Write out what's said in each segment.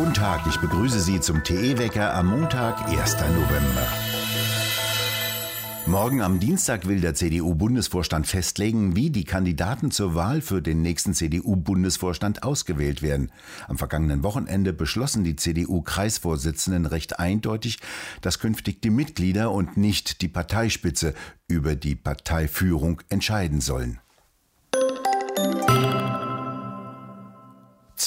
Guten Tag, ich begrüße Sie zum TE-Wecker am Montag, 1. November. Morgen am Dienstag will der CDU-Bundesvorstand festlegen, wie die Kandidaten zur Wahl für den nächsten CDU-Bundesvorstand ausgewählt werden. Am vergangenen Wochenende beschlossen die CDU-Kreisvorsitzenden recht eindeutig, dass künftig die Mitglieder und nicht die Parteispitze über die Parteiführung entscheiden sollen.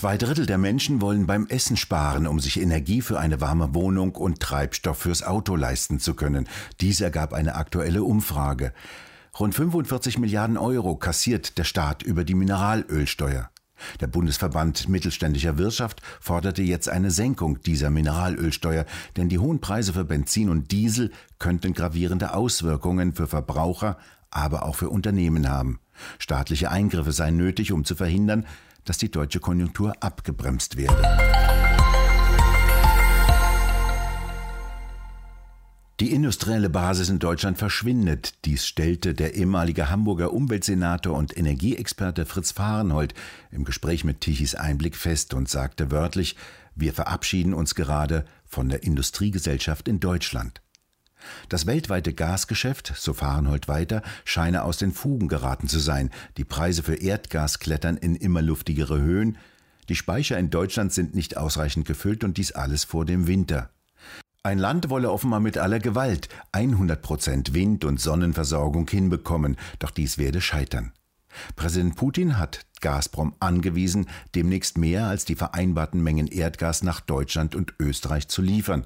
Zwei Drittel der Menschen wollen beim Essen sparen, um sich Energie für eine warme Wohnung und Treibstoff fürs Auto leisten zu können. Dies ergab eine aktuelle Umfrage. Rund 45 Milliarden Euro kassiert der Staat über die Mineralölsteuer. Der Bundesverband mittelständischer Wirtschaft forderte jetzt eine Senkung dieser Mineralölsteuer, denn die hohen Preise für Benzin und Diesel könnten gravierende Auswirkungen für Verbraucher, aber auch für Unternehmen haben. Staatliche Eingriffe seien nötig, um zu verhindern, dass die deutsche Konjunktur abgebremst werde. Die industrielle Basis in Deutschland verschwindet. Dies stellte der ehemalige Hamburger Umweltsenator und Energieexperte Fritz Fahrenhold im Gespräch mit Tichys Einblick fest und sagte wörtlich, wir verabschieden uns gerade von der Industriegesellschaft in Deutschland. Das weltweite Gasgeschäft, so Fahrenhold weiter, scheine aus den Fugen geraten zu sein. Die Preise für Erdgas klettern in immer luftigere Höhen. Die Speicher in Deutschland sind nicht ausreichend gefüllt und dies alles vor dem Winter. Ein Land wolle offenbar mit aller Gewalt 100 Prozent Wind- und Sonnenversorgung hinbekommen, doch dies werde scheitern. Präsident Putin hat Gazprom angewiesen, demnächst mehr als die vereinbarten Mengen Erdgas nach Deutschland und Österreich zu liefern.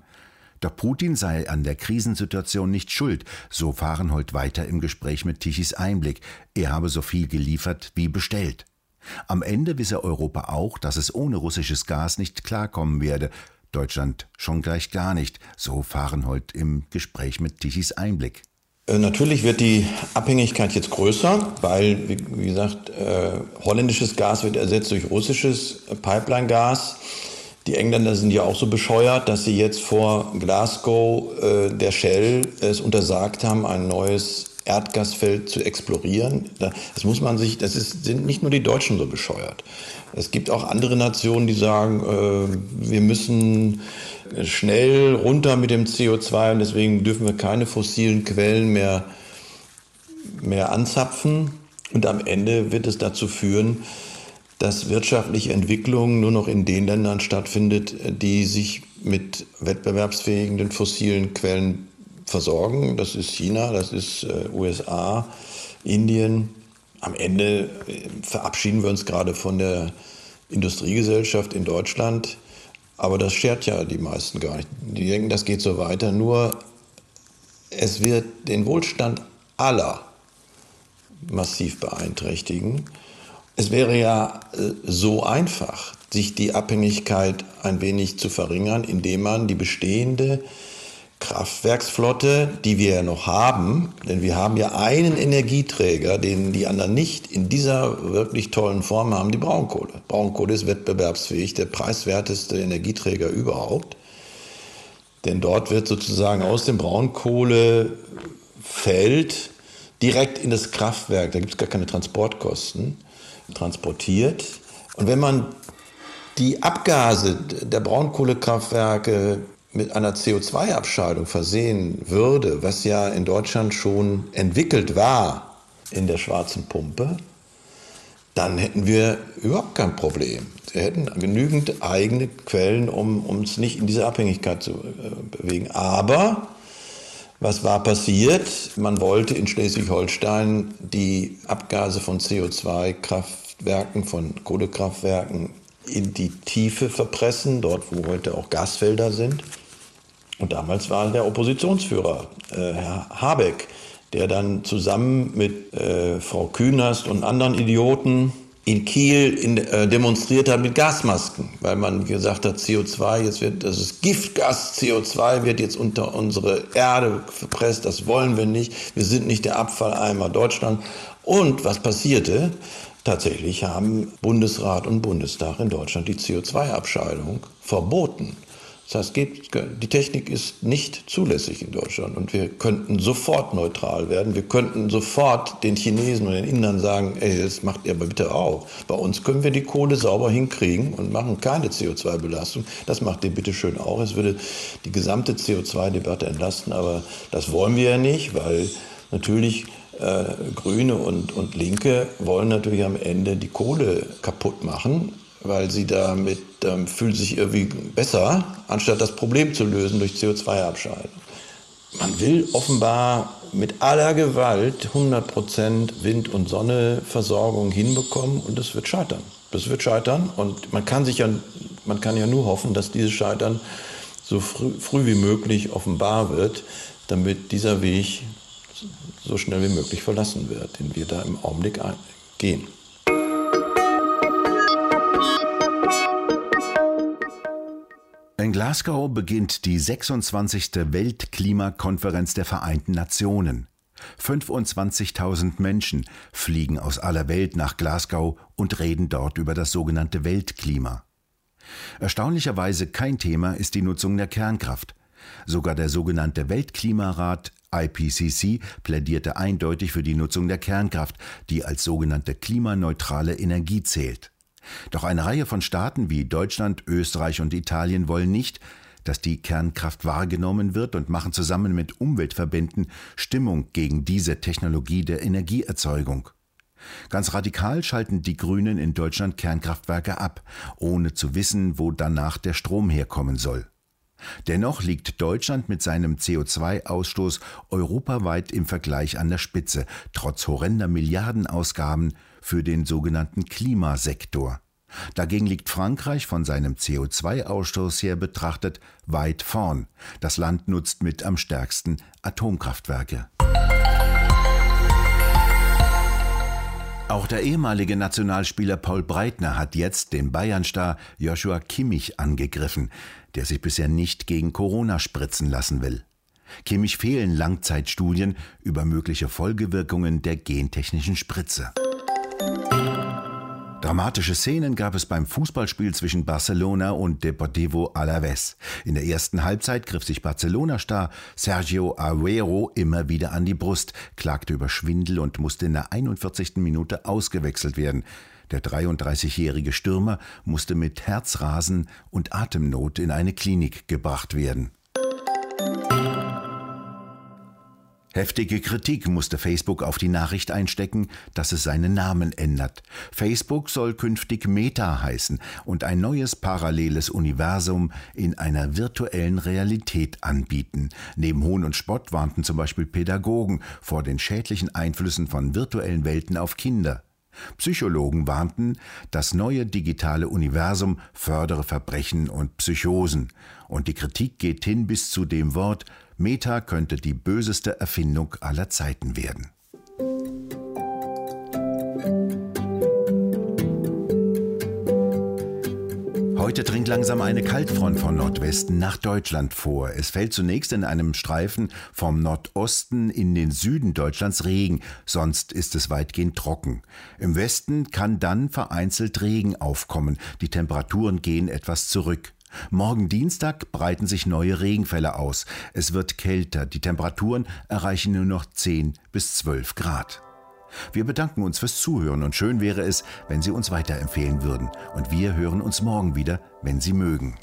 Doch Putin sei an der Krisensituation nicht schuld, so Fahrenhold weiter im Gespräch mit Tichys Einblick. Er habe so viel geliefert wie bestellt. Am Ende wisse Europa auch, dass es ohne russisches Gas nicht klarkommen werde. Deutschland schon gleich gar nicht, so Fahrenhold im Gespräch mit Tichys Einblick. Äh, natürlich wird die Abhängigkeit jetzt größer, weil, wie gesagt, äh, holländisches Gas wird ersetzt durch russisches Pipeline-Gas. Die Engländer sind ja auch so bescheuert, dass sie jetzt vor Glasgow äh, der Shell es untersagt haben, ein neues Erdgasfeld zu explorieren. Das muss man sich, das ist, sind nicht nur die Deutschen so bescheuert. Es gibt auch andere Nationen, die sagen, äh, wir müssen schnell runter mit dem CO2 und deswegen dürfen wir keine fossilen Quellen mehr, mehr anzapfen. Und am Ende wird es dazu führen, dass wirtschaftliche Entwicklung nur noch in den Ländern stattfindet, die sich mit wettbewerbsfähigen fossilen Quellen versorgen. Das ist China, das ist äh, USA, Indien. Am Ende äh, verabschieden wir uns gerade von der Industriegesellschaft in Deutschland. Aber das schert ja die meisten gar nicht. Die denken, das geht so weiter. Nur es wird den Wohlstand aller massiv beeinträchtigen. Es wäre ja äh, so einfach, sich die Abhängigkeit ein wenig zu verringern, indem man die bestehende Kraftwerksflotte, die wir ja noch haben, denn wir haben ja einen Energieträger, den die anderen nicht in dieser wirklich tollen Form haben, die Braunkohle. Braunkohle ist wettbewerbsfähig, der preiswerteste Energieträger überhaupt. Denn dort wird sozusagen aus dem Braunkohlefeld direkt in das Kraftwerk, da gibt es gar keine Transportkosten, transportiert. Und wenn man die Abgase der Braunkohlekraftwerke mit einer CO2-Abscheidung versehen würde, was ja in Deutschland schon entwickelt war in der schwarzen Pumpe, dann hätten wir überhaupt kein Problem. Wir hätten genügend eigene Quellen, um uns nicht in diese Abhängigkeit zu äh, bewegen. Aber was war passiert? Man wollte in Schleswig-Holstein die Abgase von CO2-Kraftwerken, von Kohlekraftwerken in die Tiefe verpressen, dort wo heute auch Gasfelder sind. Und damals war der Oppositionsführer, äh, Herr Habeck, der dann zusammen mit äh, Frau Künast und anderen Idioten in Kiel in, äh, demonstriert hat mit Gasmasken, weil man gesagt hat, CO2, jetzt wird, das ist Giftgas, CO2 wird jetzt unter unsere Erde verpresst, das wollen wir nicht, wir sind nicht der Abfalleimer Deutschland. Und was passierte? Tatsächlich haben Bundesrat und Bundestag in Deutschland die CO2-Abscheidung verboten. Das heißt, die Technik ist nicht zulässig in Deutschland und wir könnten sofort neutral werden. Wir könnten sofort den Chinesen und den Indern sagen, ey, das macht ihr aber bitte auch. Bei uns können wir die Kohle sauber hinkriegen und machen keine CO2-Belastung. Das macht ihr bitte schön auch. Es würde die gesamte CO2-Debatte entlasten, aber das wollen wir ja nicht, weil natürlich äh, Grüne und, und Linke wollen natürlich am Ende die Kohle kaputt machen weil sie damit ähm, fühlen sich irgendwie besser, anstatt das Problem zu lösen durch CO2-Abscheiden. Man will offenbar mit aller Gewalt 100% Wind- und Sonneversorgung hinbekommen und das wird scheitern. Das wird scheitern und man kann sich ja, man kann ja nur hoffen, dass dieses Scheitern so früh, früh wie möglich offenbar wird, damit dieser Weg so schnell wie möglich verlassen wird, den wir da im Augenblick gehen. In Glasgow beginnt die 26. Weltklimakonferenz der Vereinten Nationen. 25.000 Menschen fliegen aus aller Welt nach Glasgow und reden dort über das sogenannte Weltklima. Erstaunlicherweise kein Thema ist die Nutzung der Kernkraft. Sogar der sogenannte Weltklimarat IPCC plädierte eindeutig für die Nutzung der Kernkraft, die als sogenannte klimaneutrale Energie zählt. Doch eine Reihe von Staaten wie Deutschland, Österreich und Italien wollen nicht, dass die Kernkraft wahrgenommen wird und machen zusammen mit Umweltverbänden Stimmung gegen diese Technologie der Energieerzeugung. Ganz radikal schalten die Grünen in Deutschland Kernkraftwerke ab, ohne zu wissen, wo danach der Strom herkommen soll. Dennoch liegt Deutschland mit seinem CO2-Ausstoß europaweit im Vergleich an der Spitze, trotz horrender Milliardenausgaben für den sogenannten Klimasektor. Dagegen liegt Frankreich von seinem CO2-Ausstoß her betrachtet weit vorn. Das Land nutzt mit am stärksten Atomkraftwerke. Auch der ehemalige Nationalspieler Paul Breitner hat jetzt den Bayern-Star Joshua Kimmich angegriffen, der sich bisher nicht gegen Corona spritzen lassen will. Kimmich fehlen Langzeitstudien über mögliche Folgewirkungen der gentechnischen Spritze. Dramatische Szenen gab es beim Fußballspiel zwischen Barcelona und Deportivo Alavés. In der ersten Halbzeit griff sich Barcelona-Star Sergio Aguero immer wieder an die Brust, klagte über Schwindel und musste in der 41. Minute ausgewechselt werden. Der 33-jährige Stürmer musste mit Herzrasen und Atemnot in eine Klinik gebracht werden. Heftige Kritik musste Facebook auf die Nachricht einstecken, dass es seinen Namen ändert. Facebook soll künftig Meta heißen und ein neues paralleles Universum in einer virtuellen Realität anbieten. Neben Hohn und Spott warnten zum Beispiel Pädagogen vor den schädlichen Einflüssen von virtuellen Welten auf Kinder. Psychologen warnten, das neue digitale Universum fördere Verbrechen und Psychosen. Und die Kritik geht hin bis zu dem Wort Meta könnte die böseste Erfindung aller Zeiten werden. Heute dringt langsam eine Kaltfront von Nordwesten nach Deutschland vor. Es fällt zunächst in einem Streifen vom Nordosten in den Süden Deutschlands Regen, sonst ist es weitgehend trocken. Im Westen kann dann vereinzelt Regen aufkommen, die Temperaturen gehen etwas zurück. Morgen Dienstag breiten sich neue Regenfälle aus. Es wird kälter, die Temperaturen erreichen nur noch 10 bis 12 Grad. Wir bedanken uns fürs Zuhören und schön wäre es, wenn Sie uns weiterempfehlen würden. Und wir hören uns morgen wieder, wenn Sie mögen.